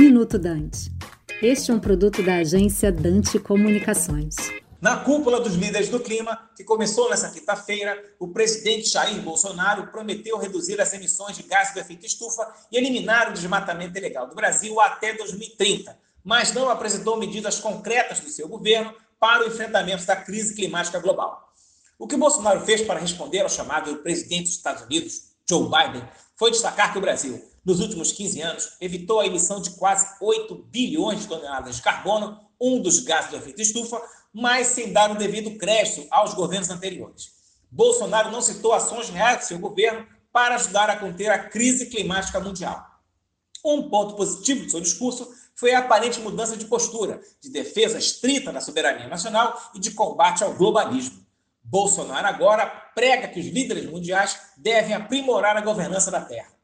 Minuto Dante. Este é um produto da agência Dante Comunicações. Na cúpula dos líderes do clima, que começou nesta quinta-feira, o presidente Jair Bolsonaro prometeu reduzir as emissões de gases do efeito estufa e eliminar o desmatamento ilegal do Brasil até 2030, mas não apresentou medidas concretas do seu governo para o enfrentamento da crise climática global. O que Bolsonaro fez para responder ao chamado do presidente dos Estados Unidos, Joe Biden, foi destacar que o Brasil, nos últimos 15 anos, evitou a emissão de quase 8 bilhões de toneladas de carbono, um dos gases do efeito estufa, mas sem dar o devido crédito aos governos anteriores. Bolsonaro não citou ações reais do seu governo para ajudar a conter a crise climática mundial. Um ponto positivo do seu discurso foi a aparente mudança de postura, de defesa estrita da soberania nacional e de combate ao globalismo. Bolsonaro agora prega que os líderes mundiais devem aprimorar a governança da Terra.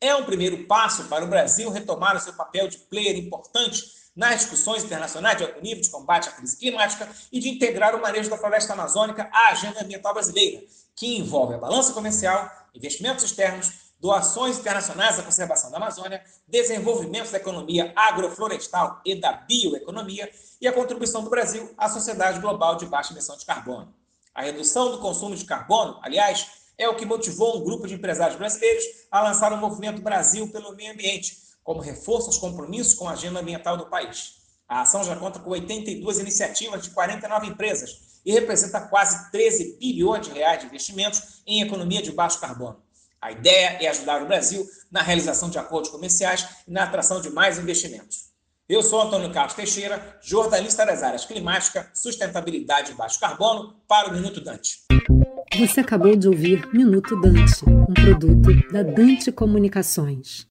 É um primeiro passo para o Brasil retomar o seu papel de player importante nas discussões internacionais de alto nível de combate à crise climática e de integrar o manejo da floresta amazônica à agenda ambiental brasileira, que envolve a balança comercial, investimentos externos, doações internacionais à conservação da Amazônia, desenvolvimento da economia agroflorestal e da bioeconomia e a contribuição do Brasil à sociedade global de baixa emissão de carbono. A redução do consumo de carbono, aliás, é o que motivou um grupo de empresários brasileiros a lançar o movimento Brasil pelo Meio Ambiente, como reforço aos compromissos com a agenda ambiental do país. A ação já conta com 82 iniciativas de 49 empresas e representa quase 13 bilhões de reais de investimentos em economia de baixo carbono. A ideia é ajudar o Brasil na realização de acordos comerciais e na atração de mais investimentos. Eu sou Antônio Carlos Teixeira, jornalista das áreas climática, sustentabilidade e baixo carbono, para o Minuto Dante. Você acabou de ouvir Minuto Dante, um produto da Dante Comunicações.